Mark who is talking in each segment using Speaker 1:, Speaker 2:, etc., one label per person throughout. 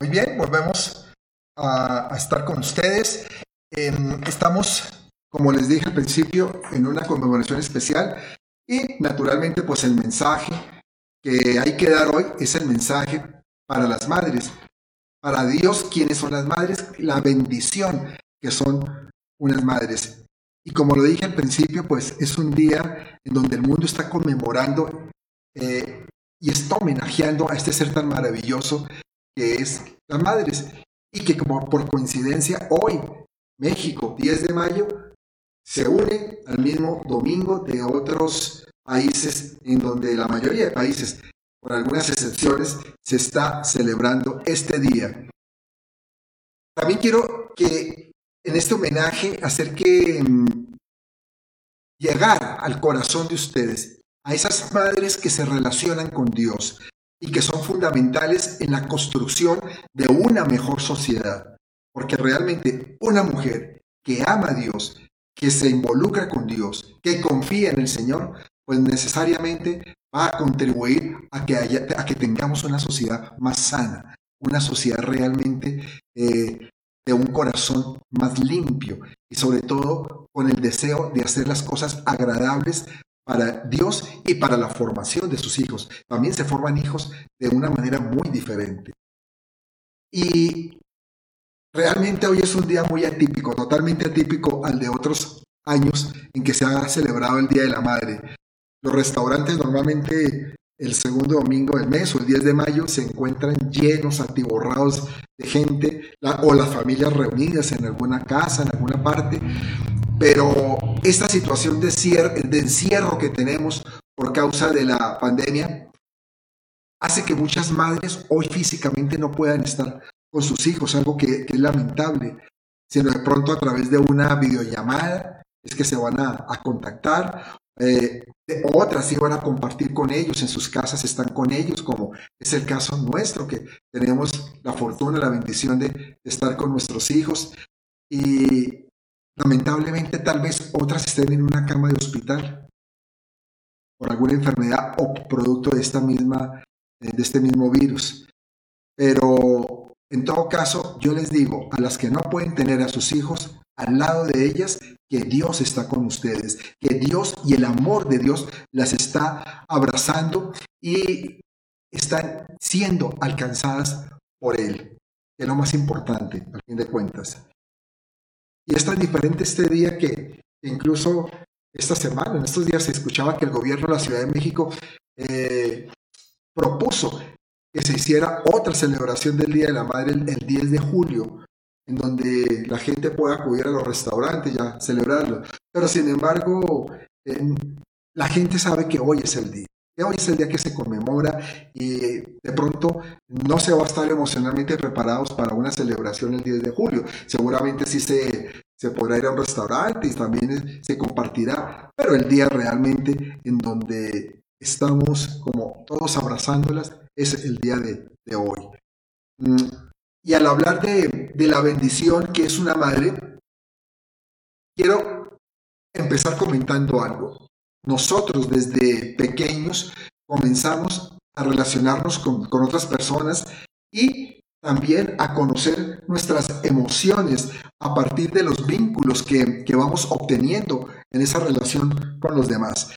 Speaker 1: Muy bien, volvemos a, estar con ustedes. estamos, como les dije al principio, en una conmemoración especial y naturalmente pues el mensaje que hay que dar hoy es el mensaje para las madres. Para Dios, ¿quiénes son las madres? La bendición que son unas madres. Y como lo dije al principio, pues es un día en donde el mundo está conmemorando eh, y está homenajeando a este ser tan maravilloso que es las madres, y que como por coincidencia hoy, México, 10 de mayo, se une al mismo domingo de otros países en donde la mayoría de países, por algunas excepciones, se está celebrando este día. También quiero que en este homenaje acerque mm, llegar al corazón de ustedes, a esas madres que se relacionan con Dios, y que son fundamentales en la construcción de una mejor sociedad. Porque realmente una mujer que ama a Dios, que se involucra con Dios, que confía en el Señor, pues necesariamente va a contribuir a que, haya, a que tengamos una sociedad más sana, una sociedad realmente eh, de un corazón más limpio y sobre todo con el deseo de hacer las cosas agradables para Dios y para la formación de sus hijos. También se forman hijos de una manera muy diferente. Y realmente hoy es un día muy atípico, totalmente atípico al de otros años en que se ha celebrado el Día de la Madre. Los restaurantes normalmente el segundo domingo del mes o el 10 de mayo se encuentran llenos, atiborrados de gente o las familias reunidas en alguna casa, en alguna parte, pero esta situación de, encierro que tenemos por causa de la pandemia hace que muchas madres hoy físicamente no puedan estar con sus hijos, algo que, es lamentable, sino de pronto a través de una videollamada es que se van a, contactar, eh, otras sí van a compartir con ellos, en sus casas están con ellos, como es el caso nuestro, que tenemos la fortuna, la bendición de estar con nuestros hijos. Y Lamentablemente, tal vez otras estén en una cama de hospital por alguna enfermedad o producto de, esta misma, eh, de este mismo virus. Pero en todo caso, yo les digo a las que no pueden tener a sus hijos al lado de ellas, que Dios está con ustedes, que Dios y el amor de Dios las está abrazando y están siendo alcanzadas por Él, que es lo más importante, al fin de cuentas. Y es tan diferente este día que incluso esta semana, en estos días se escuchaba que el gobierno de la Ciudad de México eh, propuso que se hiciera otra celebración del Día de la Madre el, 10 de julio, en donde la gente pueda acudir a los restaurantes y a celebrarlo. Pero sin embargo, la gente sabe que hoy es el día. Hoy es el día que se conmemora y de pronto no se va a estar emocionalmente preparados para una celebración el 10 de julio. Seguramente sí se, se podrá ir a un restaurante y también se compartirá, pero el día realmente en donde estamos como todos abrazándolas es el día de, hoy. Mm, y al hablar de, de la bendición que es una madre, quiero empezar comentando algo. Nosotros desde pequeños comenzamos a relacionarnos con, otras personas y también a conocer nuestras emociones a partir de los vínculos que, vamos obteniendo en esa relación con los demás.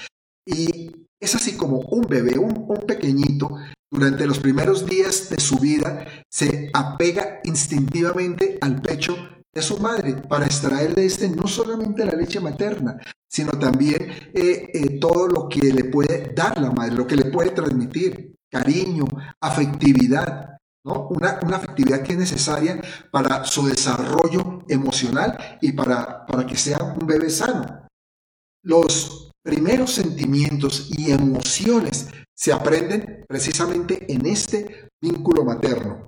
Speaker 1: Y es así como un bebé, un, un, pequeñito, durante los primeros días de su vida, se apega instintivamente al pecho de su madre para extraer de este no solamente la leche materna, sino también eh, eh, todo lo que le puede dar la madre, lo que le puede transmitir, cariño, afectividad, ¿no? Una, una afectividad que es necesaria para su desarrollo emocional y para, para que sea un bebé sano. Los primeros sentimientos y emociones se aprenden precisamente en este vínculo materno.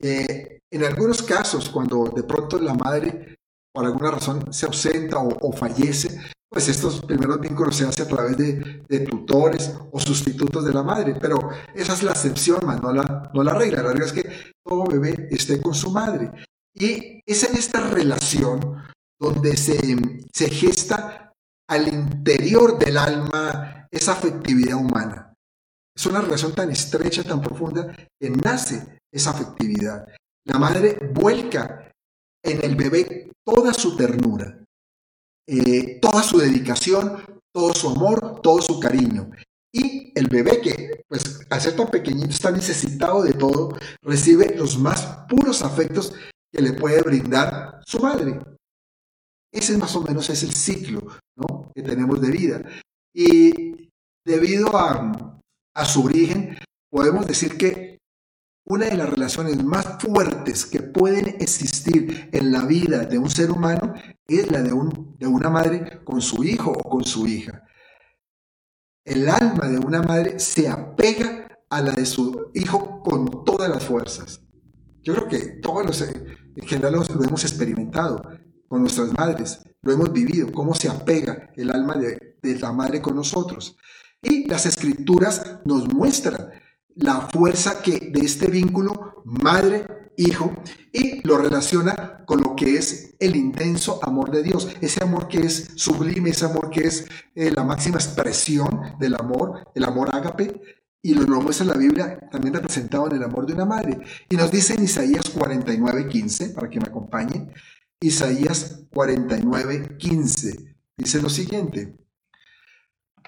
Speaker 1: Eh, en algunos casos, cuando de pronto la madre por alguna razón se ausenta o, fallece, pues estos primeros vínculos se hacen a través de, tutores o sustitutos de la madre, pero esa es la excepción, no la, no la regla. La regla es que todo bebé esté con su madre. Y es en esta relación donde se, se gesta al interior del alma esa afectividad humana. Es una relación tan estrecha, tan profunda, que nace esa afectividad. La madre vuelca en el bebé toda su ternura, eh, toda su dedicación, todo su amor, todo su cariño. Y el bebé que, pues, al ser tan pequeñito, está necesitado de todo, recibe los más puros afectos que le puede brindar su madre. Ese más o menos es el ciclo que tenemos de vida. Y debido a, a su origen, podemos decir que una de las relaciones más fuertes que pueden existir en la vida de un ser humano es la de, un, de una madre con su hijo o con su hija. El alma de una madre se apega a la de su hijo con todas las fuerzas. Yo creo que todos los, en general lo hemos experimentado con nuestras madres, lo hemos vivido, cómo se apega el alma de la madre con nosotros. Y las escrituras nos muestran la fuerza que de este vínculo madre-hijo y lo relaciona con lo que es el intenso amor de Dios, ese amor que es sublime, ese amor que es eh, la máxima expresión del amor, el amor ágape, y lo, lo, muestra la Biblia también representado en el amor de una madre. Y nos dice en Isaías 49, 15, para que me acompañen, Isaías 49, 15, dice lo siguiente,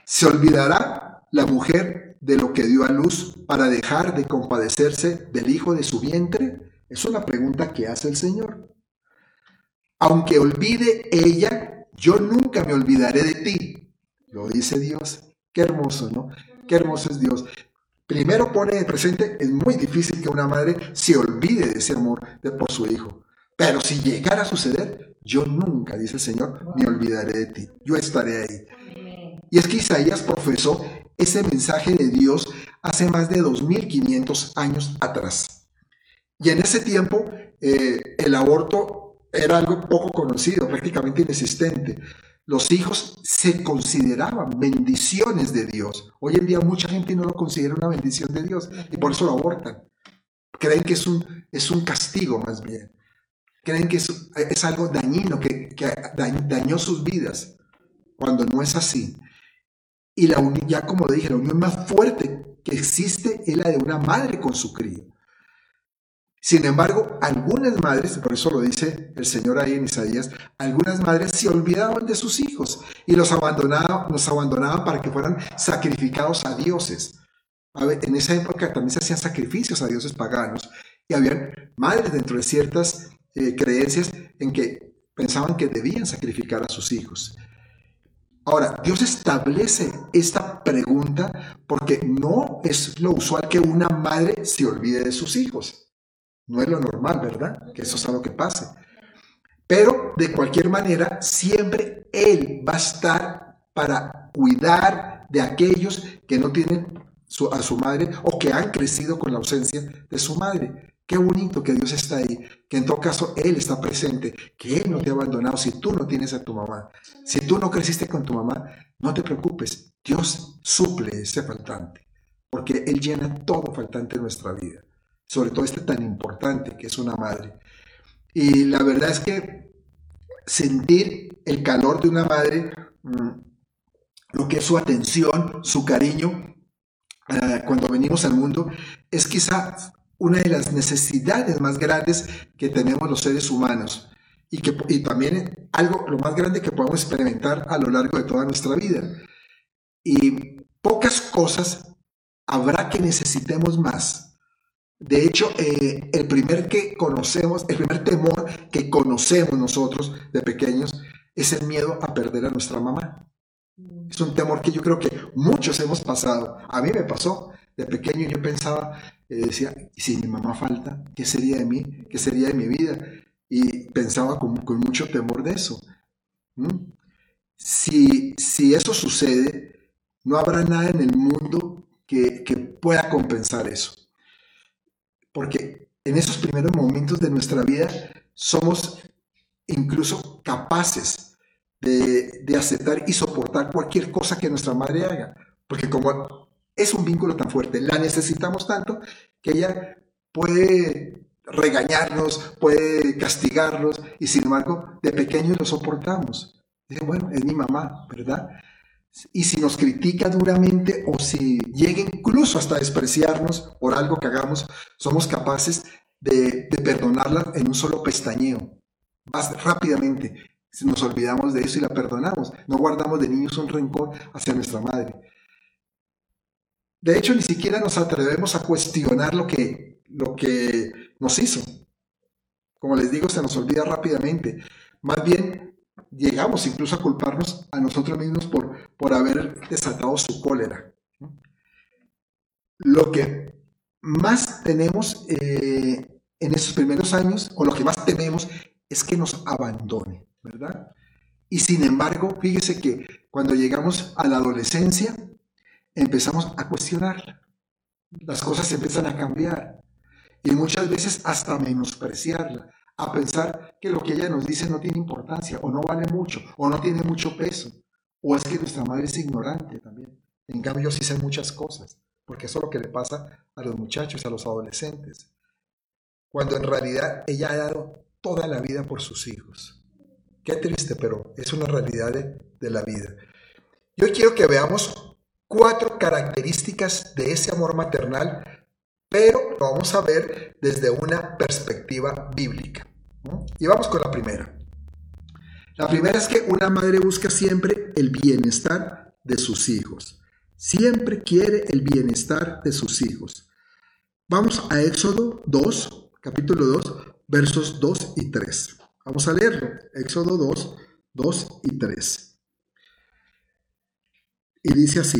Speaker 1: se olvidará la mujer de lo que dio a luz para dejar de compadecerse del hijo de su vientre? Es una pregunta que hace el Señor. Aunque olvide ella, yo nunca me olvidaré de ti. Lo dice Dios. Qué hermoso, ¿no? Qué hermoso es Dios. Primero pone de presente, es muy difícil que una madre se olvide de ese amor de, por su hijo. Pero si llegara a suceder, yo nunca, dice el Señor, me olvidaré de ti. Yo estaré ahí. Y es que Isaías profesó ese mensaje de Dios hace más de 2500 años atrás. Y en ese tiempo eh, el aborto era algo poco conocido, prácticamente inexistente. Los hijos se consideraban bendiciones de Dios. Hoy en día mucha gente no lo considera una bendición de Dios y por eso lo abortan. Creen que es un, es un castigo más bien. Creen que es, es algo dañino, que, que dañó sus vidas, cuando no es así. Y la ya como dije, la unión más fuerte que existe es la de una madre con su crío. Sin embargo, algunas madres, por eso lo dice el Señor ahí en Isaías, algunas madres se olvidaban de sus hijos y los abandonaban, los abandonaban para que fueran sacrificados a dioses. en esa época también se hacían sacrificios a dioses paganos y habían madres dentro de ciertas eh, creencias en que pensaban que debían sacrificar a sus hijos. Ahora, Dios establece esta pregunta porque no es lo usual que una madre se olvide de sus hijos. No es lo normal, ¿verdad? Que eso es algo que pase. Pero de cualquier manera, siempre Él va a estar para cuidar de aquellos que no tienen a su madre o que han crecido con la ausencia de su madre. Qué bonito que Dios está ahí, que en todo caso Él está presente, que Él no te ha abandonado si tú no tienes a tu mamá. Si tú no creciste con tu mamá, no te preocupes, Dios suple ese faltante, porque Él llena todo faltante en nuestra vida, sobre todo este tan importante que es una madre. Y la verdad es que sentir el calor de una madre, mm, lo que es su atención, su cariño, ah, cuando venimos al mundo, es quizá una de las necesidades más grandes que tenemos los seres humanos y, que, y también algo lo más grande que podemos experimentar a lo largo de toda nuestra vida. Y pocas cosas habrá que necesitemos más. De hecho, eh, el primer que conocemos, el primer temor que conocemos nosotros de pequeños es el miedo a perder a nuestra mamá. Es un temor que yo creo que muchos hemos pasado. A mí me pasó. De pequeño yo pensaba, eh, decía, ¿y si mi mamá falta? ¿Qué sería de mí? ¿Qué sería de mi vida? Y pensaba con, mucho temor de eso. Si, si eso sucede, no habrá nada en el mundo que, que pueda compensar eso. Porque en esos primeros momentos de nuestra vida somos incluso capaces de, de, aceptar y soportar cualquier cosa que nuestra madre haga. Porque como es un vínculo tan fuerte, la necesitamos tanto que ella puede regañarnos, puede castigarnos y sin embargo de pequeños lo soportamos. Dice, bueno, es mi mamá, ¿verdad? y si nos critica duramente o si llega incluso hasta despreciarnos por algo que hagamos, somos capaces de, perdonarla en un solo pestañeo, más rápidamente. Nos olvidamos de eso y la perdonamos, no guardamos de niños un rencor hacia nuestra madre. De hecho, ni siquiera nos atrevemos a cuestionar lo que, lo que nos hizo. Como les digo, se nos olvida rápidamente. Más bien, llegamos incluso a culparnos a nosotros mismos por, por haber desatado su cólera. Lo que más tenemos eh, en esos primeros años, o lo que más tememos, es que nos abandone, ¿verdad? Y sin embargo, fíjese que cuando llegamos a la adolescencia, empezamos a cuestionarla. Las cosas empiezan a cambiar y muchas veces hasta menospreciarla, a pensar que lo que ella nos dice no tiene importancia o no vale mucho o no tiene mucho peso o es que nuestra madre es ignorante también. En cambio yo sí sé muchas cosas, porque eso es lo que le pasa a los muchachos, a los adolescentes, cuando en realidad ella ha dado toda la vida por sus hijos. Qué triste, pero es una realidad de, de la vida. Yo quiero que veamos cuatro características de ese amor maternal, pero lo vamos a ver desde una perspectiva bíblica. Y vamos con la primera. La primera es que una madre busca siempre el bienestar de sus hijos. Siempre quiere el bienestar de sus hijos. Vamos a Éxodo 2, capítulo 2, versos 2 y 3. Vamos a leerlo. Éxodo 2, 2 y 3. Y dice así,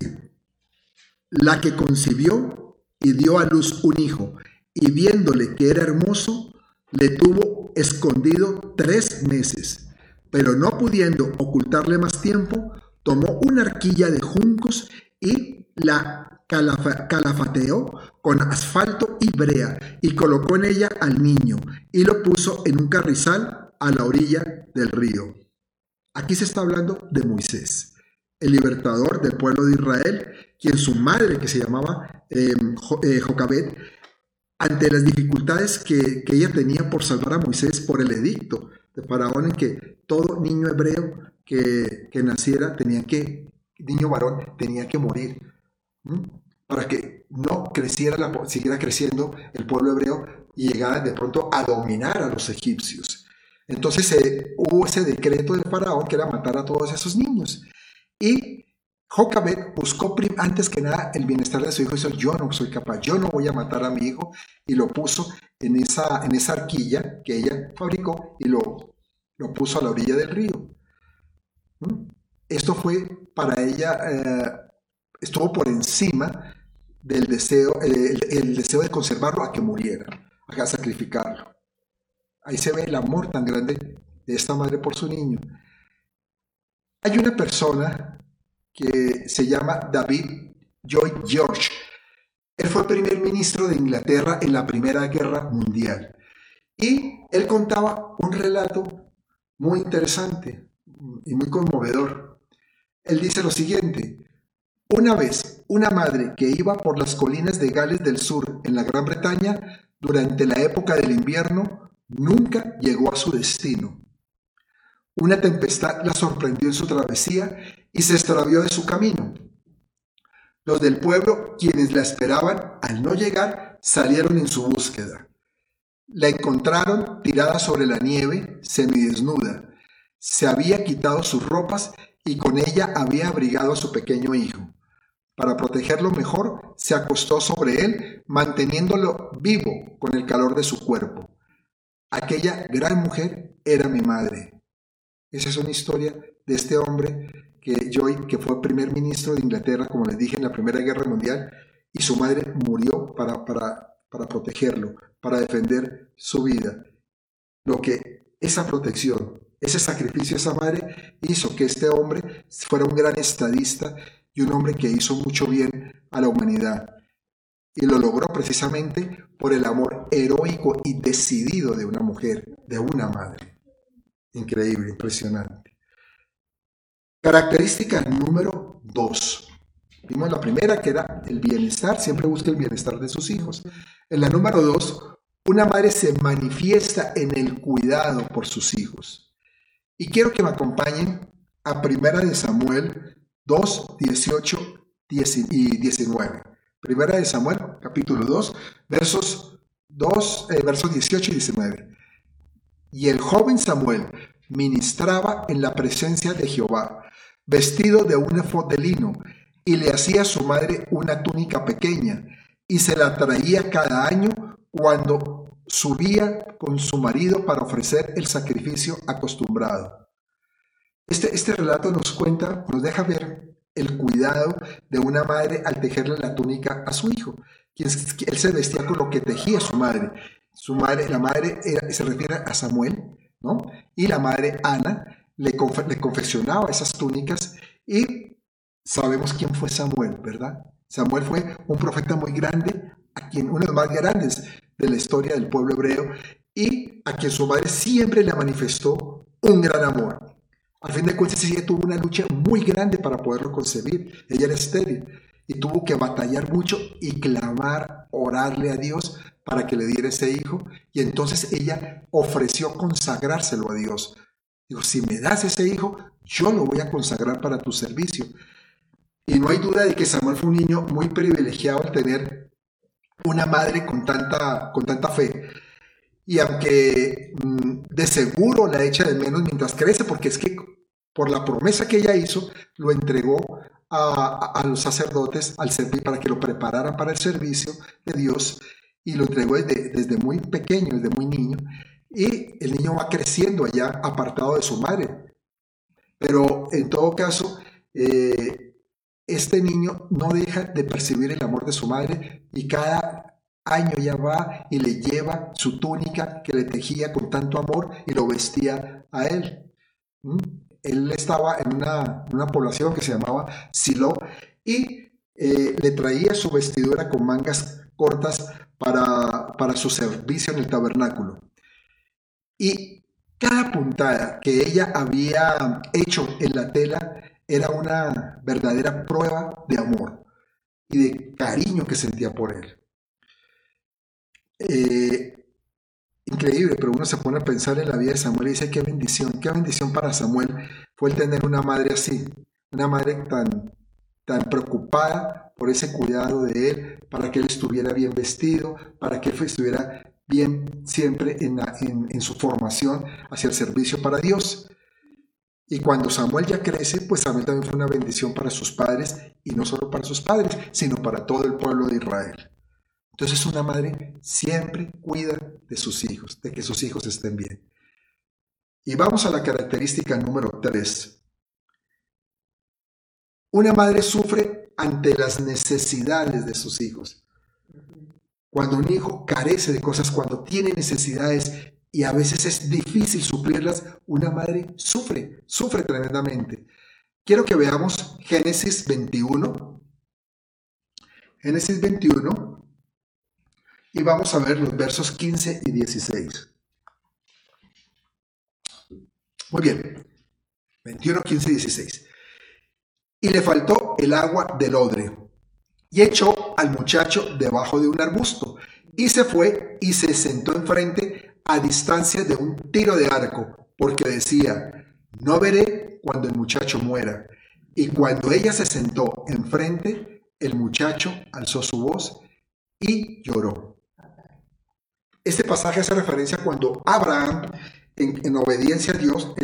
Speaker 1: la que concibió y dio a luz un hijo, y viéndole que era hermoso, le tuvo escondido tres meses, pero no pudiendo ocultarle más tiempo, tomó una arquilla de juncos y la calafateó con asfalto y brea y colocó en ella al niño y lo puso en un carrizal a la orilla del río. Aquí se está hablando de Moisés el libertador del pueblo de Israel, quien su madre, que se llamaba em, eh, Jocabet, ante las dificultades que, ella tenía por salvar a Moisés por el edicto de Faraón en que todo niño hebreo que, naciera tenía que, niño varón, tenía que morir, para que no creciera, la, siguiera creciendo el pueblo hebreo y llegara de pronto a dominar a los egipcios. Entonces eh, hubo ese decreto del faraón que era matar a todos esos niños. Y Jocabet buscó antes que nada el bienestar de su hijo y dijo, yo no soy capaz, yo no voy a matar a mi hijo, y lo puso en esa, arquilla que ella fabricó y lo, puso a la orilla del río. ¿Mm? Esto fue para ella, eh, estuvo por encima del deseo, el, deseo de conservarlo a que muriera, a sacrificarlo. Ahí se ve el amor tan grande de esta madre por su niño. Hay una persona que se llama David Joy George. Él fue primer ministro de Inglaterra en la Primera Guerra Mundial. Y él contaba un relato muy interesante y muy conmovedor. Él dice lo siguiente, una vez una madre que iba por las colinas de Gales del Sur en la Gran Bretaña durante la época del invierno nunca llegó a su destino. Una tempestad la sorprendió en su travesía y se extravió de su camino. Los del pueblo, quienes la esperaban, al no llegar, salieron en su búsqueda. La encontraron tirada sobre la nieve, semidesnuda. Se había quitado sus ropas y con ella había abrigado a su pequeño hijo. Para protegerlo mejor, se acostó sobre él, manteniéndolo vivo con el calor de su cuerpo. Aquella gran mujer era mi madre. Esa es una historia de este hombre que Joy, que fue primer ministro de Inglaterra, como les dije, en la Primera Guerra Mundial, y su madre murió para, para, para protegerlo, para defender su vida. Lo que esa protección, ese sacrificio de esa madre hizo que este hombre fuera un gran estadista y un hombre que hizo mucho bien a la humanidad. Y lo logró precisamente por el amor heroico y decidido de una mujer, de una madre. Increíble, impresionante. Característica número dos. Vimos la primera que era el bienestar, siempre busca el bienestar de sus hijos. En la número dos, una madre se manifiesta en el cuidado por sus hijos. Y quiero que me acompañen a Primera de Samuel 2, 18 y 19. Primera de Samuel, capítulo 2, versos, 2, eh, versos 18 y 19. Y el joven Samuel ministraba en la presencia de Jehová, vestido de un efod de lino, y le hacía a su madre una túnica pequeña, y se la traía cada año cuando subía con su marido para ofrecer el sacrificio acostumbrado. Este, este relato nos cuenta, nos deja ver el cuidado de una madre al tejerle la túnica a su hijo. Él se vestía con lo que tejía su madre. Su madre, la madre se refiere a Samuel, ¿no? Y la madre Ana le, le confeccionaba esas túnicas y sabemos quién fue Samuel, ¿verdad? Samuel fue un profeta muy grande, a quien, uno de los más grandes de la historia del pueblo hebreo, y a quien su madre siempre le manifestó un gran amor. Al fin de cuentas, ella tuvo una lucha muy grande para poderlo concebir. Ella era estéril y tuvo que batallar mucho y clamar, orarle a Dios para que le diera ese hijo. Y entonces ella ofreció consagrárselo a Dios. Dijo, si me das ese hijo, yo lo voy a consagrar para tu servicio. Y no hay duda de que Samuel fue un niño muy privilegiado al tener una madre con tanta, con tanta fe. Y aunque mm, de seguro la echa de menos mientras crece, porque es que por la promesa que ella hizo, lo entregó a, los sacerdotes al servir para que lo prepararan para el servicio de Dios y lo entregó desde, muy pequeño, desde muy niño. Y el niño va creciendo allá apartado de su madre. Pero en todo caso, eh, este niño no deja de percibir el amor de su madre y cada año ya va y le lleva su túnica que le tejía con tanto amor y lo vestía a él. ¿Mm? él estaba en una, población que se llamaba Silo y eh, le traía su vestidura con mangas cortas para, para su servicio en el tabernáculo. Y cada puntada que ella había hecho en la tela era una verdadera prueba de amor y de cariño que sentía por él. Eh, increíble, pero uno se pone a pensar en la vida de Samuel y dice, qué bendición, qué bendición para Samuel fue el tener una madre así, una madre tan, tan preocupada por ese cuidado de él, para que él estuviera bien vestido, para que él estuviera bien siempre en, su formación hacia el servicio para Dios. Y cuando Samuel ya crece, pues Samuel también fue una bendición para sus padres, y no solo para sus padres, sino para todo el pueblo de Israel. Entonces una madre siempre cuida de sus hijos, de que sus hijos estén bien. Y vamos a la característica número 3. Una madre sufre ante las necesidades de sus hijos. Cuando un hijo carece de cosas, cuando tiene necesidades y a veces es difícil suplirlas, una madre sufre, sufre tremendamente. Quiero que veamos Génesis 21. Génesis 21, y vamos a ver los versos 15 y 16. Muy bien. 21, 15 y 16. Y le faltó el agua del odre. Y echó al muchacho debajo de un arbusto. Y se fue y se sentó enfrente a distancia de un tiro de arco, porque decía, no veré cuando el muchacho muera. Y cuando ella se sentó enfrente, el muchacho alzó su voz y lloró. Este pasaje hace referencia cuando Abraham, en, obediencia a Dios,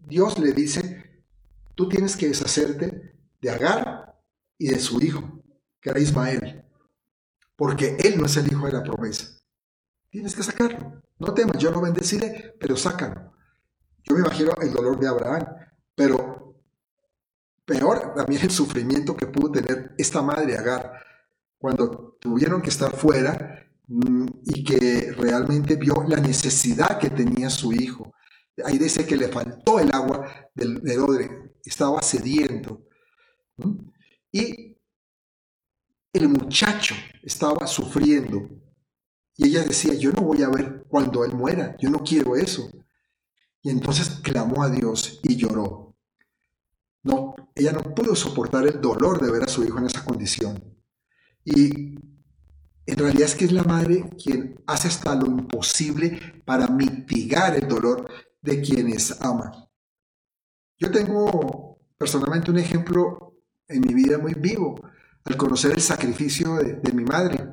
Speaker 1: Dios le dice, tú tienes que deshacerte de Agar y de su hijo, que era Ismael, porque él no es el hijo de la promesa. Tienes que sacarlo. No temas, yo lo bendeciré, pero sácalo. Yo me imagino el dolor de Abraham, pero peor también el sufrimiento que pudo tener esta madre Agar cuando tuvieron que estar fuera Mm, y que realmente vio la necesidad que tenía su hijo. Ahí dice que le faltó el agua del, odre, estaba sediento. Y el muchacho estaba sufriendo. Y ella decía, yo no voy a ver cuando él muera, yo no quiero eso. Y entonces clamó a Dios y lloró. No, ella no pudo soportar el dolor de ver a su hijo en esa condición. Y en realidad es que es la madre quien hace hasta lo imposible para mitigar el dolor de quienes ama. Yo tengo personalmente un ejemplo en mi vida muy vivo al conocer el sacrificio de, mi madre,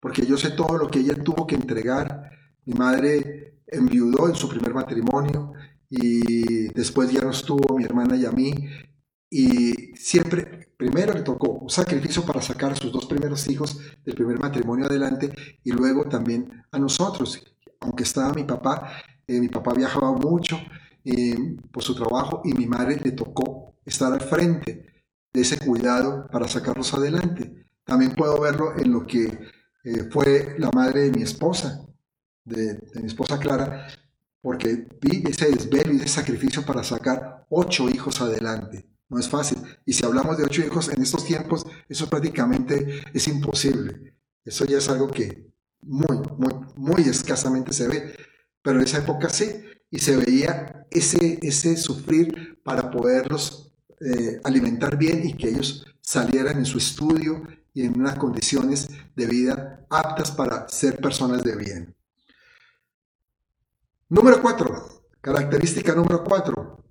Speaker 1: porque yo sé todo lo que ella tuvo que entregar. Mi madre enviudó en su primer matrimonio y después ya nos tuvo mi hermana y a mí y siempre, primero le tocó un sacrificio para sacar a sus dos primeros hijos del primer matrimonio adelante y luego también a nosotros. Aunque estaba mi papá, eh, mi papá viajaba mucho eh, por su trabajo y mi madre le tocó estar al frente de ese cuidado para sacarlos adelante. También puedo verlo en lo que eh, fue la madre de mi esposa, de, de mi esposa Clara, porque vi ese desvelo y ese sacrificio para sacar ocho hijos adelante. No es fácil. Y si hablamos de ocho hijos en estos tiempos, eso prácticamente es imposible. Eso ya es algo que muy, muy, muy escasamente se ve. Pero en esa época sí. Y se veía ese, ese sufrir para poderlos eh, alimentar bien y que ellos salieran en su estudio y en unas condiciones de vida aptas para ser personas de bien. Número cuatro. Característica número cuatro.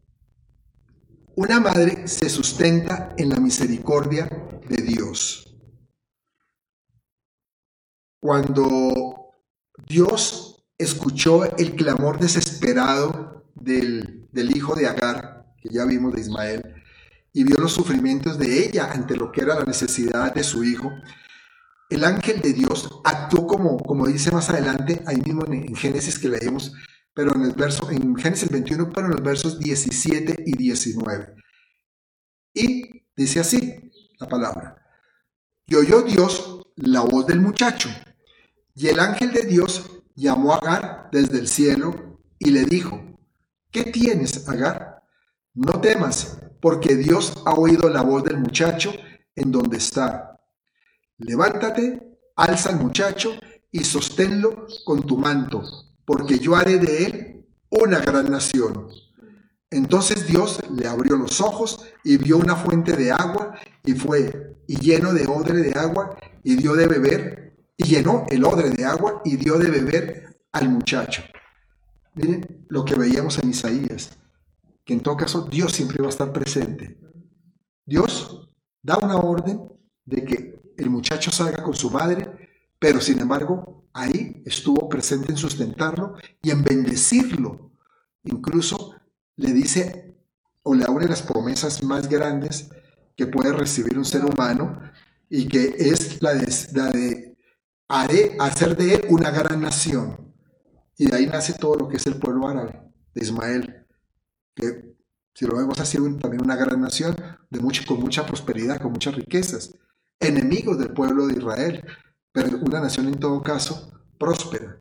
Speaker 1: Una madre se sustenta en la misericordia de Dios. Cuando Dios escuchó el clamor desesperado del, hijo de Agar, que ya vimos de Ismael, y vio los sufrimientos de ella ante lo que era la necesidad de su hijo, el ángel de Dios actuó como, como dice más adelante, ahí mismo en Génesis que leemos, pero en el verso, en Génesis 21, pero en los versos 17 y 19. Y dice así la palabra. Y oyó Dios la voz del muchacho, y el ángel de Dios llamó a Agar desde el cielo y le dijo, ¿qué tienes, Agar? No temas, porque Dios ha oído la voz del muchacho en donde está. Levántate, alza al muchacho y sosténlo con tu manto porque yo haré de él una gran nación. Entonces Dios le abrió los ojos y vio una fuente de agua y fue y lleno de odre de agua y dio de beber y llenó el odre de agua y dio de beber al muchacho. Miren lo que veíamos en Isaías, que en todo caso Dios siempre va a estar presente. Dios da una orden de que el muchacho salga con su madre, pero sin embargo ahí estuvo presente en sustentarlo y en bendecirlo. Incluso le dice o le abre las promesas más grandes que puede recibir un ser humano y que es la de, la de haré hacer de él una gran nación. Y de ahí nace todo lo que es el pueblo árabe de Ismael, que si lo vemos así, también una gran nación de mucho, con mucha prosperidad, con muchas riquezas, enemigos del pueblo de Israel, pero una nación en todo caso próspera,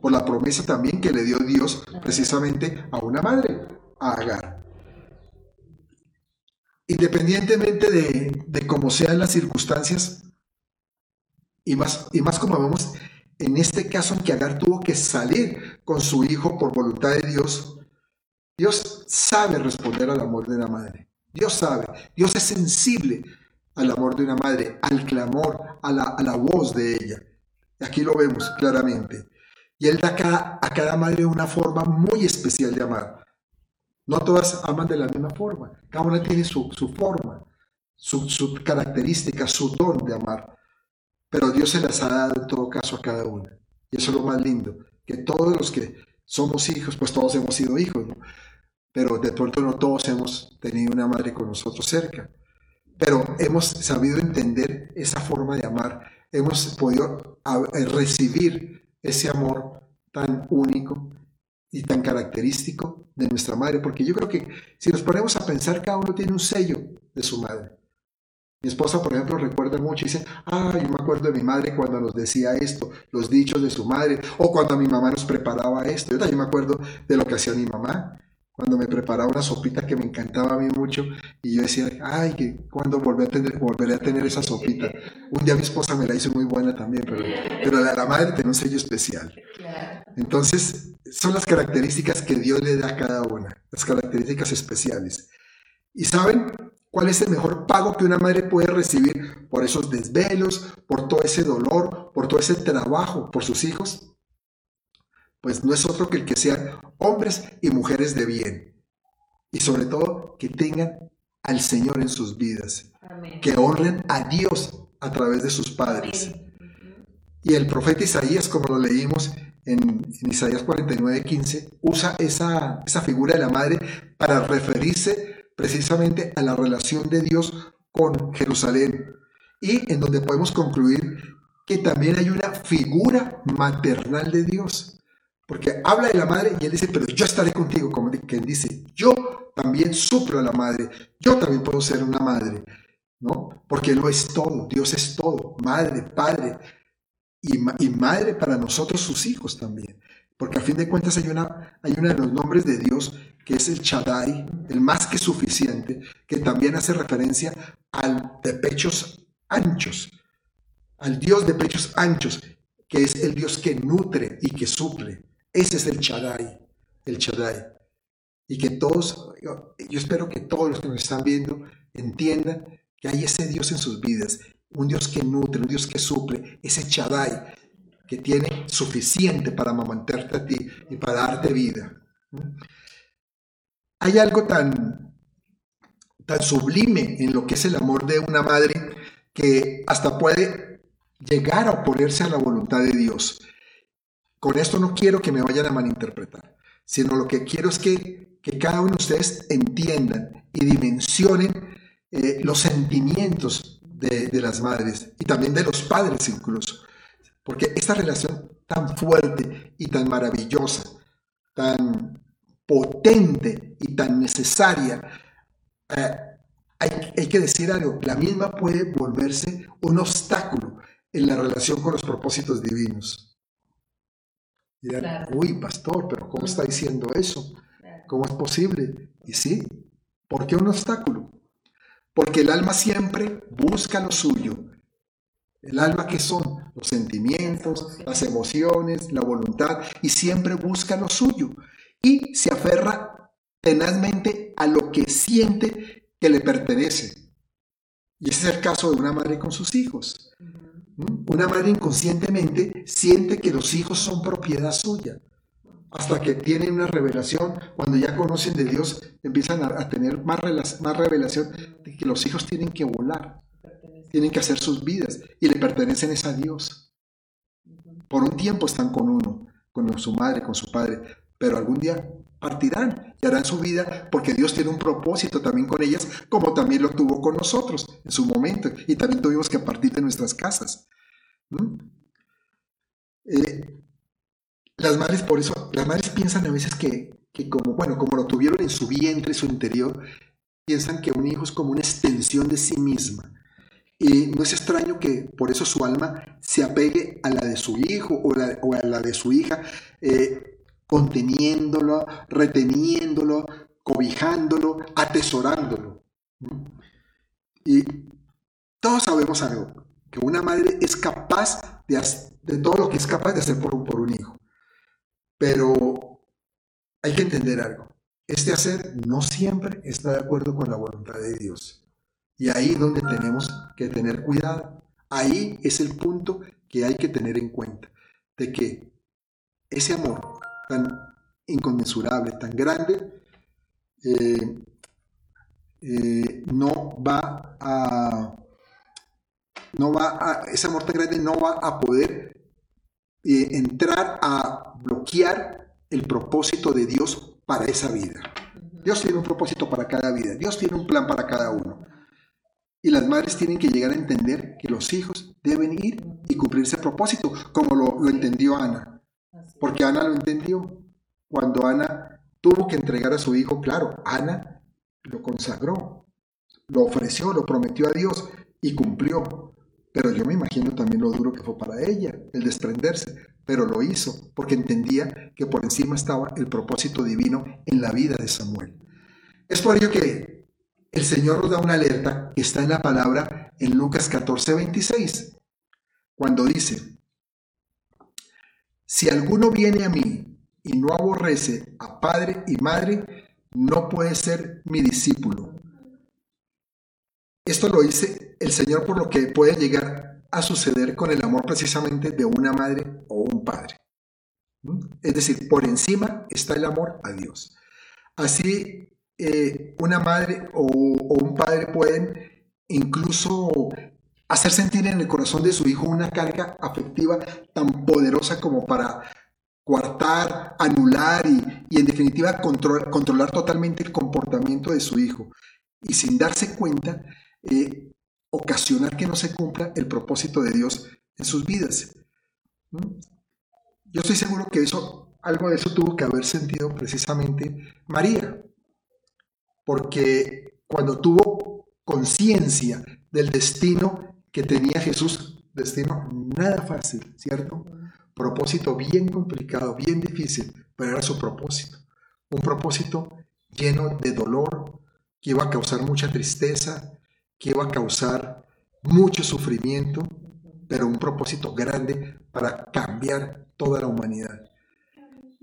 Speaker 1: por la promesa también que le dio Dios precisamente a una madre, a Agar. Independientemente de, cómo sean las circunstancias, y más, y más como vemos en este caso en que Agar tuvo que salir con su hijo por voluntad de Dios, Dios sabe responder al amor de la madre. Dios sabe, Dios es sensible al amor de una madre, al clamor, a la, a la voz de ella. Aquí lo vemos claramente. Y Él da a cada, madre una forma muy especial de amar. No todas aman de la misma forma. Cada una tiene su, forma, su, su, característica, su don de amar. Pero Dios se las ha dado en todo caso a cada una. Y eso es lo más lindo. Que todos los que somos hijos, pues todos hemos sido hijos, ¿no? Pero de pronto no todos hemos tenido una madre con nosotros cerca pero hemos sabido entender esa forma de amar, hemos podido eh, recibir ese amor tan único y tan característico de nuestra madre, porque yo creo que si nos ponemos a pensar, cada uno tiene un sello de su madre. Mi esposa, por ejemplo, recuerda mucho y dice, ah, yo me acuerdo de mi madre cuando nos decía esto, los dichos de su madre, o cuando mi mamá nos preparaba esto. Yo también me acuerdo de lo que hacía mi mamá cuando me preparaba una sopita que me encantaba a mí mucho y yo decía, ay, que cuando volveré a tener, volveré a tener esa sopita. Un día mi esposa me la hizo muy buena también, pero, pero la, la madre tiene un sello especial. Entonces, son las características que Dios le da a cada una, las características especiales. ¿Y saben cuál es el mejor pago que una madre puede recibir por esos desvelos, por todo ese dolor, por todo ese trabajo por sus hijos? pues no es otro que el que sean hombres y mujeres de bien. Y sobre todo, que tengan al Señor en sus vidas, que honren a Dios a través de sus padres. Y el profeta Isaías, como lo leímos en, Isaías 49, 15, usa esa, esa figura de la madre para referirse precisamente a la relación de Dios con Jerusalén. Y en donde podemos concluir que también hay una figura maternal de Dios. Porque habla de la madre y él dice, pero yo estaré contigo, como quien dice, yo también suplo a la madre, yo también puedo ser una madre, ¿no? Porque lo es todo, Dios es todo, madre, padre, y, madre para nosotros sus hijos también. Porque a fin de cuentas hay, hay uno de los nombres de Dios que es el Chadai, el más que suficiente, que también hace referencia al de pechos anchos, al Dios de pechos anchos, que es el Dios que nutre y que suple. Ese es el Chadai, el Chadai. Y que todos, yo, espero que todos los que nos están viendo entiendan que hay ese Dios en sus vidas, un Dios que nutre, un Dios que suple, ese Chadai que tiene suficiente para amamantarte a ti y para darte vida. Hay algo tan, tan sublime en lo que es el amor de una madre que hasta puede llegar a oponerse a la voluntad de Dios. Con esto no quiero que me vayan a malinterpretar, sino lo que quiero es que, cada uno de ustedes entiendan y dimensionen eh, los sentimientos de, de las madres y también de los padres incluso. Porque esta relación tan fuerte y tan maravillosa, tan potente y tan necesaria, eh, hay, que decir algo, la misma puede volverse un obstáculo en la relación con los propósitos divinos. uy, pastor, pero ¿cómo está diciendo eso? ¿Cómo es posible? Y sí, ¿por qué un obstáculo? Porque el alma siempre busca lo suyo. El alma que son los sentimientos, las emociones, la voluntad, y siempre busca lo suyo y se aferra tenazmente a lo que siente que le pertenece. Y ese es el caso de una madre con sus hijos. Una madre inconscientemente siente que los hijos son propiedad suya. Hasta que tienen una revelación, cuando ya conocen de Dios, empiezan a, tener más, más revelación de que los hijos tienen que volar, tienen que hacer sus vidas y le pertenecen a Dios. Por un tiempo están con uno, con su madre, con su padre, pero algún día partirán y harán su vida porque Dios tiene un propósito también con ellas, como también lo tuvo con nosotros en su momento, y también tuvimos que partir de nuestras casas. Eh, las madres, por eso, las madres piensan a veces que, como, bueno, como lo tuvieron en su vientre, su interior, piensan que un hijo es como una extensión de sí misma. Y no es extraño que por eso su alma se apegue a la de su hijo o, a la de su hija, eh, conteniéndolo, reteniéndolo, cobijándolo, atesorándolo. Y todos sabemos algo, que una madre es capaz de, de todo lo que es capaz de hacer por un, por un hijo. Pero hay que entender algo. Este hacer no siempre está de acuerdo con la voluntad de Dios. Y ahí es donde tenemos que tener cuidado. Ahí es el punto que hay que tener en cuenta. De que ese amor tan inconmensurable, tan grande, eh, eh, no va a, no va a, ese amor tan grande no va a poder eh, entrar a bloquear el propósito de Dios para esa vida. Dios tiene un propósito para cada vida, Dios tiene un plan para cada uno. Y las madres tienen que llegar a entender que los hijos deben ir y cumplir ese propósito, como lo entendió Ana. Porque Ana lo entendió. Cuando Ana tuvo que entregar a su hijo, claro, Ana lo consagró, lo ofreció, lo prometió a Dios y cumplió. Pero yo me imagino también lo duro que fue para ella, el desprenderse, pero lo hizo porque entendía que por encima estaba el propósito divino en la vida de Samuel. Es por ello que el Señor nos da una alerta que está en la palabra en Lucas 14, 26, cuando dice, si alguno viene a mí y no aborrece a padre y madre, no puede ser mi discípulo. Esto lo dice el Señor por lo que puede llegar a suceder con el amor precisamente de una madre o un padre. ¿Mm? Es decir, por encima está el amor a Dios. Así eh, una madre o, un padre pueden incluso hacer sentir en el corazón de su hijo una carga afectiva tan poderosa como para coartar, anular y, en definitiva controlar totalmente el comportamiento de su hijo. Y sin darse cuenta, eh, ocasionar que no se cumpla el propósito de Dios en sus vidas. Yo estoy seguro que eso, algo de eso tuvo que haber sentido precisamente María, porque cuando tuvo conciencia del destino que tenía Jesús, destino nada fácil, ¿cierto? Propósito bien complicado, bien difícil, pero era su propósito. Un propósito lleno de dolor, que iba a causar mucha tristeza, que iba a causar mucho sufrimiento, pero un propósito grande para cambiar toda la humanidad.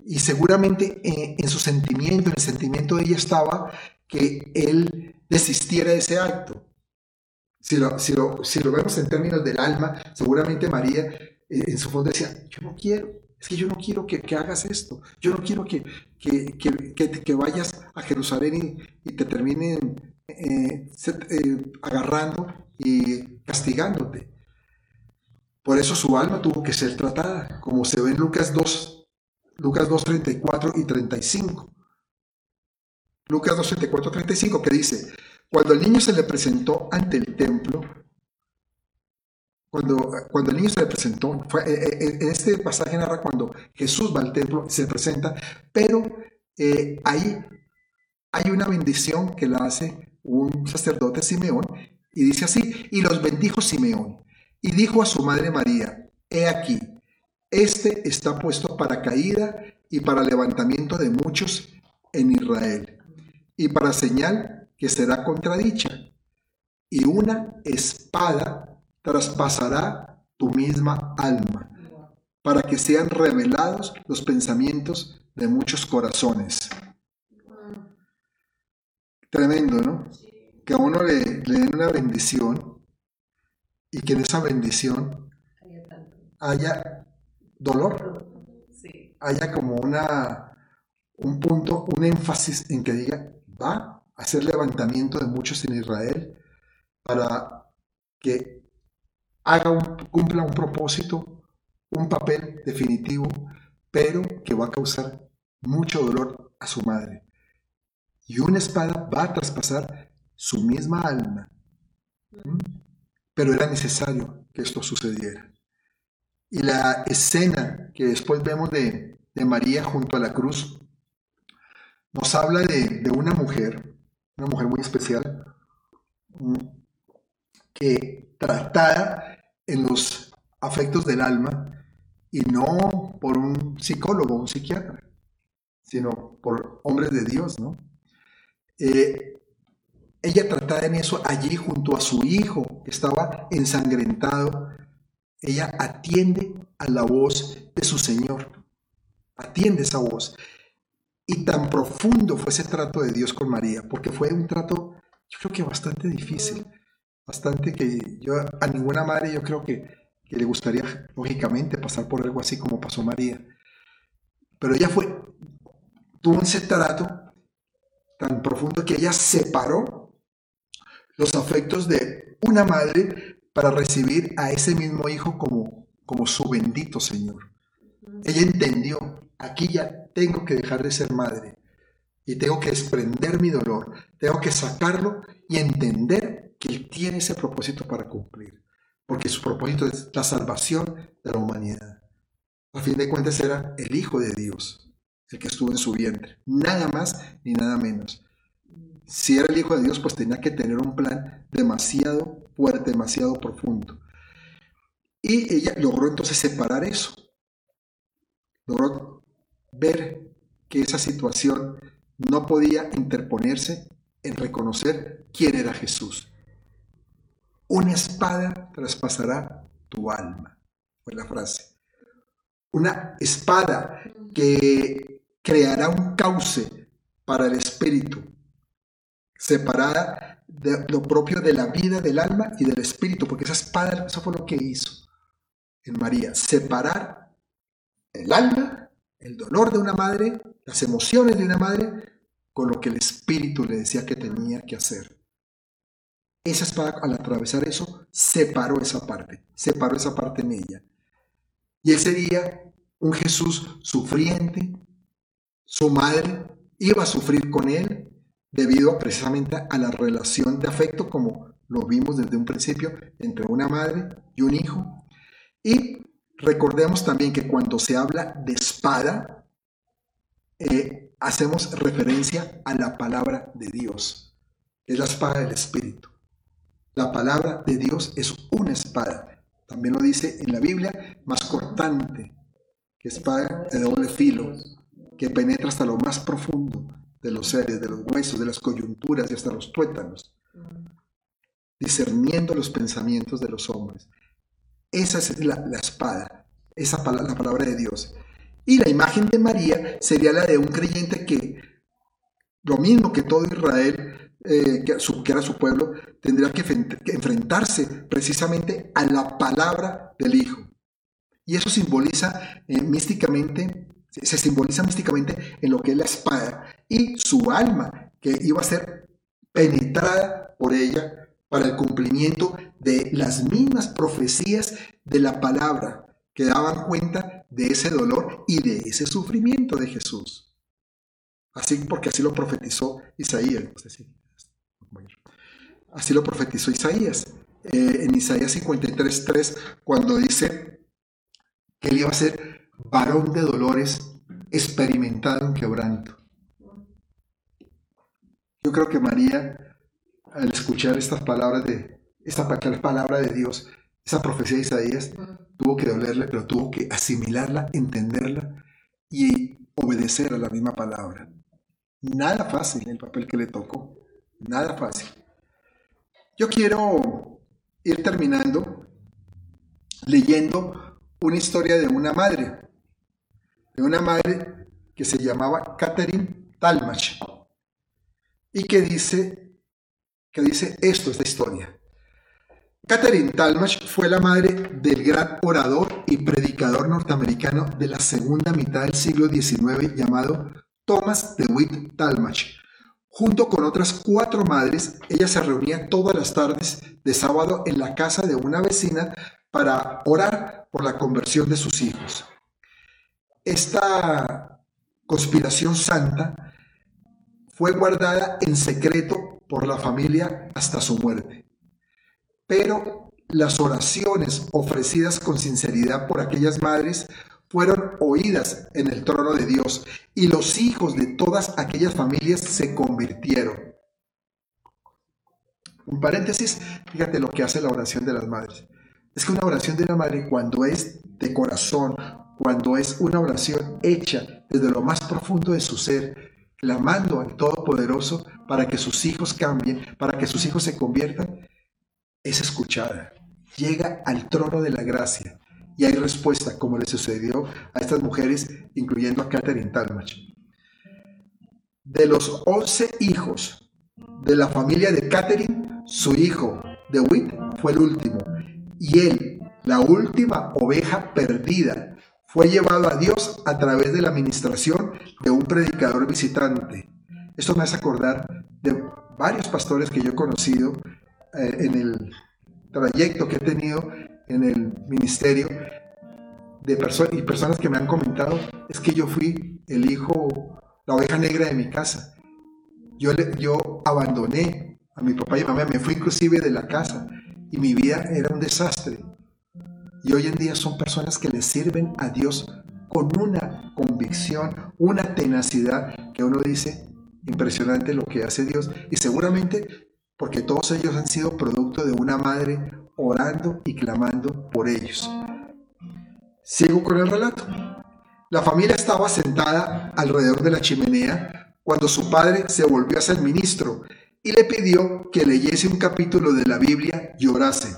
Speaker 1: Y seguramente eh, en, su sentimiento, en el sentimiento de ella estaba que él desistiera de ese acto. Si lo, si lo, vemos en términos del alma, seguramente María eh, en su fondo decía, yo no quiero, es que yo no quiero que, hagas esto, yo no quiero que, que, vayas a Jerusalén y, te terminen eh, agarrando y castigándote. Por eso su alma tuvo que ser tratada, como se ve en Lucas 2, Lucas 2, 34 y 35. Lucas 2, 34, 35, que dice, cuando el niño se le presentó ante el templo, cuando, cuando el niño se le presentó, fue, eh, eh, en este pasaje narra cuando Jesús va al templo, se presenta, pero eh, ahí hay una bendición que la hace un sacerdote Simeón, y dice así, y los bendijo Simeón, y dijo a su madre María, He aquí, este está puesto para caída y para levantamiento de muchos en Israel, y para señal que será contradicha, y una espada traspasará tu misma alma, para que sean revelados los pensamientos de muchos corazones. Tremendo, ¿no? Que a uno le, le den una bendición y que en esa bendición haya dolor, haya como una, un punto, un énfasis en que diga, va hacer levantamiento de muchos en Israel para que haga un, cumpla un propósito, un papel definitivo, pero que va a causar mucho dolor a su madre. Y una espada va a traspasar su misma alma. Pero era necesario que esto sucediera. Y la escena que después vemos de, María junto a la cruz nos habla de, una mujer, una mujer muy especial, mm, que tratada en los afectos del alma y no por un psicólogo, un psiquiatra, sino por hombres de Dios, ¿no? Eh, ella tratada en eso allí junto a su hijo que estaba ensangrentado. Ella atiende a la voz de su Señor. Atiende esa voz. Y tan profundo fue ese trato de Dios con María, porque fue un trato, yo creo que bastante difícil, bastante que yo a ninguna madre yo creo que, que le gustaría, lógicamente, pasar por algo así como pasó María. Pero ella fue, tuvo ese trato tan profundo que ella separó los afectos de una madre para recibir a ese mismo hijo como, como su bendito Señor. Ella entendió, aquí ya tengo que dejar de ser madre y tengo que desprender mi dolor, tengo que sacarlo y entender que Él tiene ese propósito para cumplir, porque su propósito es la salvación de la humanidad. A fin de cuentas era el Hijo de Dios, el que estuvo en su vientre, nada más ni nada menos si era el Hijo de Dios, pues tenía que tener un plan demasiado fuerte, demasiado profundo. Y ella logró entonces separar eso. Logró ver que esa situación no podía interponerse en reconocer quién era Jesús. Una espada traspasará tu alma, fue la frase. Una espada que creará un cauce para el espíritu, separada de lo propio de la vida del alma y del espíritu, porque esa espada, eso fue lo que hizo en María, separar el alma, el dolor de una madre, las emociones de una madre, con lo que el Espíritu le decía que tenía que hacer. Esa espada, al atravesar eso, separó esa parte, separó esa parte en ella. Y él sería un Jesús sufriente, su madre iba a sufrir con él debido precisamente a la relación de afecto, como lo vimos desde un principio, entre una madre y un hijo. Y recordemos también que cuando se habla de espada, eh, hacemos referencia a la palabra de Dios. Es la espada del Espíritu. La palabra de Dios es una espada. También lo dice en la Biblia, más cortante que espada de doble filo, que penetra hasta lo más profundo de los seres, de los huesos, de las coyunturas y hasta los tuétanos, discerniendo los pensamientos de los hombres. Esa es la, espada, esa la palabra de Dios. Y la imagen de María sería la de un creyente que, lo mismo que todo Israel, eh, que, que, era su pueblo, tendría que, enfrentarse precisamente a la palabra del Hijo. Y eso simboliza eh, místicamente, se simboliza místicamente en lo que es la espada y su alma, que iba a ser penetrada por ella para el cumplimiento de las mismas profecías de la palabra que daban cuenta de ese dolor y de ese sufrimiento de Jesús. Así porque así lo profetizó Isaías. Así lo profetizó Isaías. Eh, en Isaías 53.3, cuando dice, que él iba a ser varón de dolores, experimentado en quebranto. Yo creo que María, al escuchar estas palabras de, esta palabra de Dios, esa profecía de Isaías, tuvo que dolerle, pero tuvo que asimilarla, entenderla y obedecer a la misma palabra. Nada fácil el papel que le tocó, nada fácil. Yo quiero ir terminando leyendo una historia de una madre, de una madre que se llamaba Catherine Talmach y que dice, que dice esto, esta historia. Catherine Talmach fue la madre del gran orador y predicador norteamericano de la segunda mitad del siglo XIX llamado Thomas DeWitt Talmach. Junto con otras cuatro madres, ella se reunía todas las tardes de sábado en la casa de una vecina para orar por la conversión de sus hijos. Esta conspiración santa fue guardada en secreto por la familia hasta su muerte. Pero las oraciones ofrecidas con sinceridad por aquellas madres fueron oídas en el trono de Dios y los hijos de todas aquellas familias se convirtieron. Un paréntesis, fíjate lo que hace la oración de las madres. Es que una oración de la madre cuando es de corazón, cuando es una oración hecha desde lo más profundo de su ser, clamando al Todopoderoso para que sus hijos cambien, para que sus hijos se conviertan, es escuchada. Llega al trono de la gracia y hay respuesta, como le sucedió a estas mujeres, incluyendo a Catherine Talmach. De los 11 hijos de la familia de Catherine, su hijo, DeWitt, fue el último y él, la última oveja perdida, fue llevado a Dios a través de la administración de un predicador visitante. Esto me hace acordar de varios pastores que yo he conocido eh, en el trayecto que he tenido en el ministerio de personas y personas que me han comentado es que yo fui el hijo, la oveja negra de mi casa. Yo, yo abandoné a mi papá y mamá, me fui inclusive de la casa y mi vida era un desastre. Y hoy en día son personas que le sirven a Dios con una convicción, una tenacidad que uno dice, impresionante lo que hace Dios. Y seguramente porque todos ellos han sido producto de una madre orando y clamando por ellos. Sigo con el relato. La familia estaba sentada alrededor de la chimenea cuando su padre se volvió a ser ministro y le pidió que leyese un capítulo de la Biblia y orase.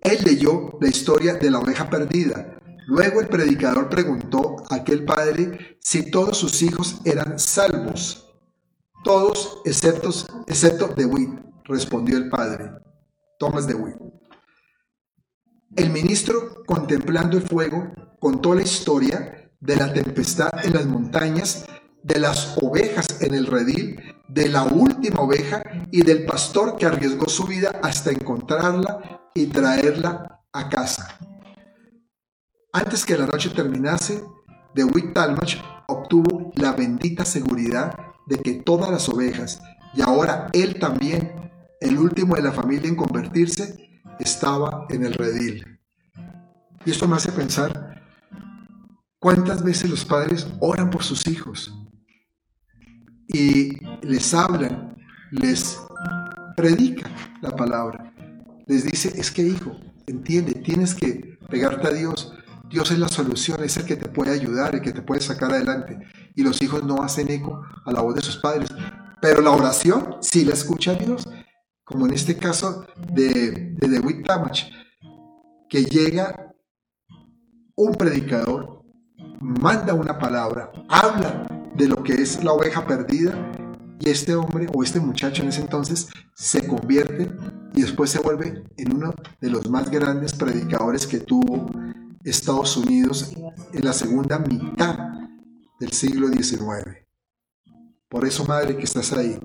Speaker 1: Él leyó la historia de la oveja perdida. Luego el predicador preguntó a aquel padre si todos sus hijos eran salvos. Todos excepto, excepto DeWitt, respondió el padre. Thomas DeWitt. El ministro, contemplando el fuego, contó la historia de la tempestad en las montañas de las ovejas en el redil, de la última oveja y del pastor que arriesgó su vida hasta encontrarla y traerla a casa. Antes que la noche terminase, DeWitt Talmage obtuvo la bendita seguridad de que todas las ovejas, y ahora él también, el último de la familia en convertirse, estaba en el redil. Y esto me hace pensar cuántas veces los padres oran por sus hijos y les hablan, les predican la palabra. Les dice, es que hijo, entiende, tienes que pegarte a Dios. Dios es la solución, es el que te puede ayudar, el que te puede sacar adelante. Y los hijos no hacen eco a la voz de sus padres. Pero la oración sí la escucha Dios, como en este caso de, de DeWitt Tamach, que llega un predicador, manda una palabra, habla de lo que es la oveja perdida y este hombre o este muchacho en ese entonces se convierte y después se vuelve en uno de los más grandes predicadores que tuvo Estados Unidos en la segunda mitad del siglo XIX. Por eso, madre, que estás ahí,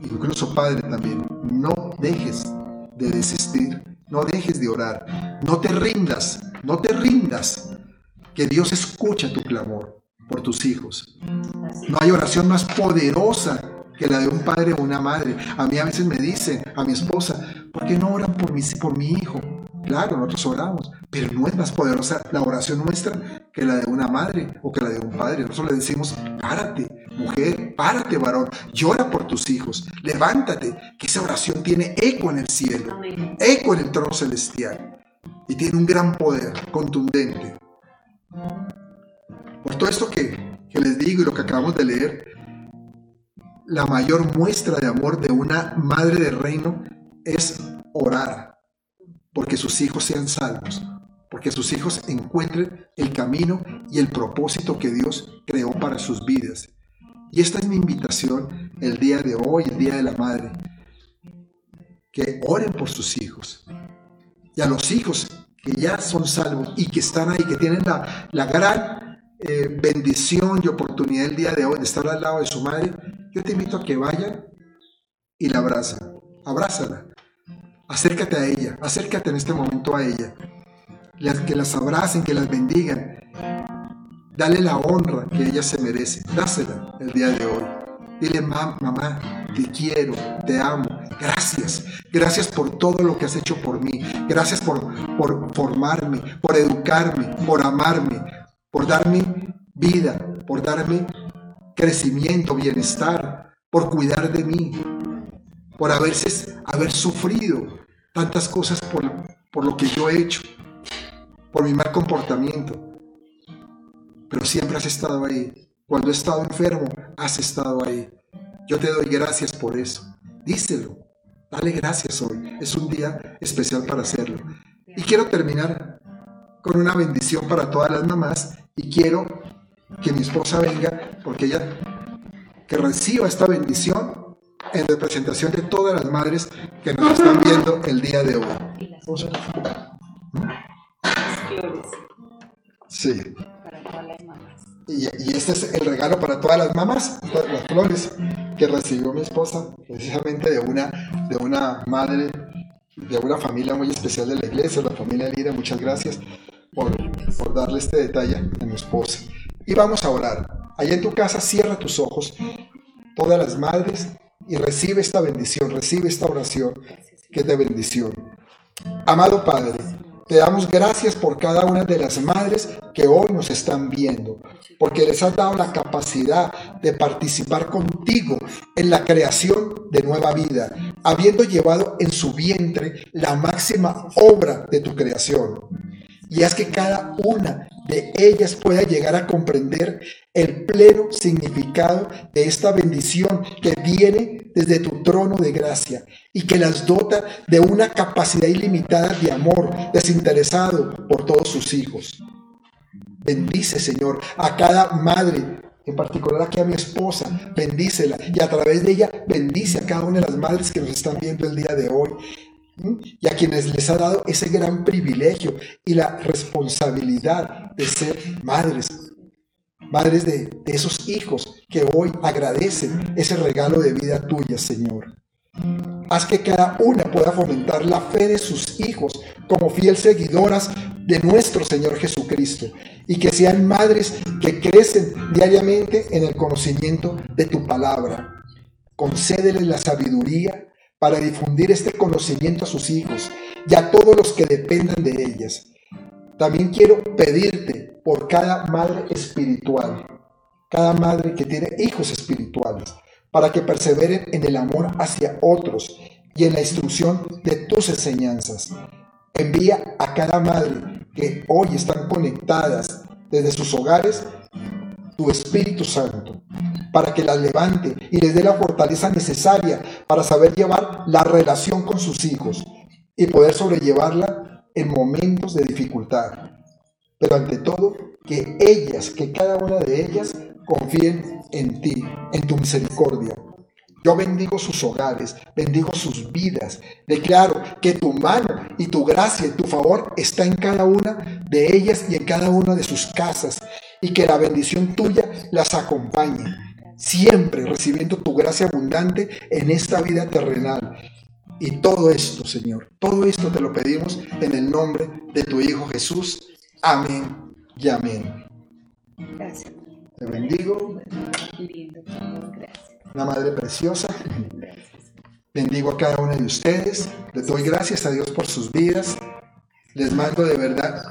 Speaker 1: incluso padre también, no dejes de desistir, no dejes de orar, no te rindas, no te rindas, que Dios escucha tu clamor por tus hijos. No hay oración más poderosa que la de un padre o una madre. A mí a veces me dicen, a mi esposa, ¿por qué no oran por mi, por mi hijo? Claro, nosotros oramos, pero no es más poderosa la oración nuestra que la de una madre o que la de un padre. Nosotros le decimos, párate, mujer, párate, varón, llora por tus hijos, levántate, que esa oración tiene eco en el cielo, eco en el trono celestial y tiene un gran poder contundente. Por todo esto que, que les digo y lo que acabamos de leer, la mayor muestra de amor de una madre de reino es orar porque sus hijos sean salvos, porque sus hijos encuentren el camino y el propósito que Dios creó para sus vidas. Y esta es mi invitación el día de hoy, el Día de la Madre, que oren por sus hijos. Y a los hijos que ya son salvos y que están ahí, que tienen la, la gran eh, bendición y oportunidad el día de hoy de estar al lado de su madre, yo te invito a que vayan y la abracen. Abrázala. Acércate a ella. Acércate en este momento a ella. que las abracen, que las bendigan. Dale la honra que ella se merece. Dásela el día de hoy. Dile, mamá, te quiero, te amo. Gracias. Gracias por todo lo que has hecho por mí. Gracias por, por formarme, por educarme, por amarme, por darme vida, por darme crecimiento, bienestar, por cuidar de mí, por haberse, haber sufrido tantas cosas por, por lo que yo he hecho, por mi mal comportamiento. Pero siempre has estado ahí. Cuando he estado enfermo, has estado ahí. Yo te doy gracias por eso. Díselo. Dale gracias hoy. Es un día especial para hacerlo. Y quiero terminar con una bendición para todas las mamás y quiero que mi esposa venga porque ella que reciba esta bendición en representación de todas las madres que nos están viendo el día de hoy. Sí. Y, y, este es el regalo para todas las mamás, las flores que recibió mi esposa, precisamente de una, de una madre, de una familia muy especial de la iglesia, la familia Lira. Muchas gracias por, darle este detalle a mi esposa. Y vamos a orar. Allá en tu casa cierra tus ojos, todas las madres, y recibe esta bendición, recibe esta oración que es de bendición. Amado Padre, te damos gracias por cada una de las madres que hoy nos están viendo, porque les has dado la capacidad de participar contigo en la creación de nueva vida, habiendo llevado en su vientre la máxima obra de tu creación y haz que cada una de ellas pueda llegar a comprender el pleno significado de esta bendición que viene desde tu trono de gracia y que las dota de una capacidad ilimitada de amor desinteresado por todos sus hijos. Bendice, Señor, a cada madre, en particular aquí a mi esposa, bendícela y a través de ella bendice a cada una de las madres que nos están viendo el día de hoy y a quienes les ha dado ese gran privilegio y la responsabilidad de ser madres. madres de, esos hijos que hoy agradecen ese regalo de vida tuya, Señor. Haz que cada una pueda fomentar la fe de sus hijos como fiel seguidoras de nuestro Señor Jesucristo y que sean madres que crecen diariamente en el conocimiento de tu palabra. Concédeles la sabiduría para difundir este conocimiento a sus hijos y a todos los que dependan de ellas. También quiero pedirte por cada madre espiritual, cada madre que tiene hijos espirituales, para que perseveren en el amor hacia otros y en la instrucción de tus enseñanzas. Envía a cada madre que hoy están conectadas desde sus hogares tu Espíritu Santo para que las levante y les dé la fortaleza necesaria para saber llevar la relación con sus hijos y poder sobrellevarla en momentos de dificultad. Pero ante todo, que ellas, que cada una de ellas confíen en ti, en tu misericordia. Yo bendigo sus hogares, bendigo sus vidas. Declaro que tu mano y tu gracia y tu favor está en cada una de ellas y en cada una de sus casas. Y que la bendición tuya las acompañe. Siempre recibiendo tu gracia abundante en esta vida terrenal. Y todo esto, Señor, todo esto te lo pedimos en el nombre de tu Hijo Jesús. Amén y amén.
Speaker 2: Gracias.
Speaker 1: Te bendigo.
Speaker 2: Lindo, gracias.
Speaker 1: Una madre preciosa.
Speaker 2: Gracias.
Speaker 1: Bendigo a cada uno de ustedes. Les doy gracias a Dios por sus vidas. Les mando de verdad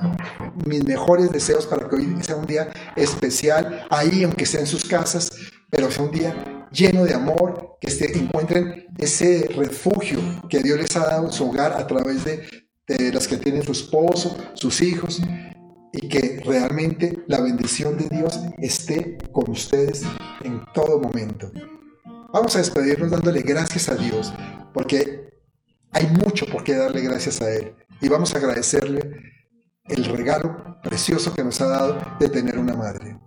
Speaker 1: mis mejores deseos para que hoy sea un día especial, ahí aunque sea en sus casas, pero sea un día lleno de amor, que este- encuentren ese refugio que Dios les ha dado en su hogar a través de, de las que tienen su esposo, sus hijos, y que realmente la bendición de Dios esté con ustedes en todo momento. Vamos a despedirnos dándole gracias a Dios, porque hay mucho por qué darle gracias a Él. Y vamos a agradecerle el regalo precioso que nos ha dado de tener una madre.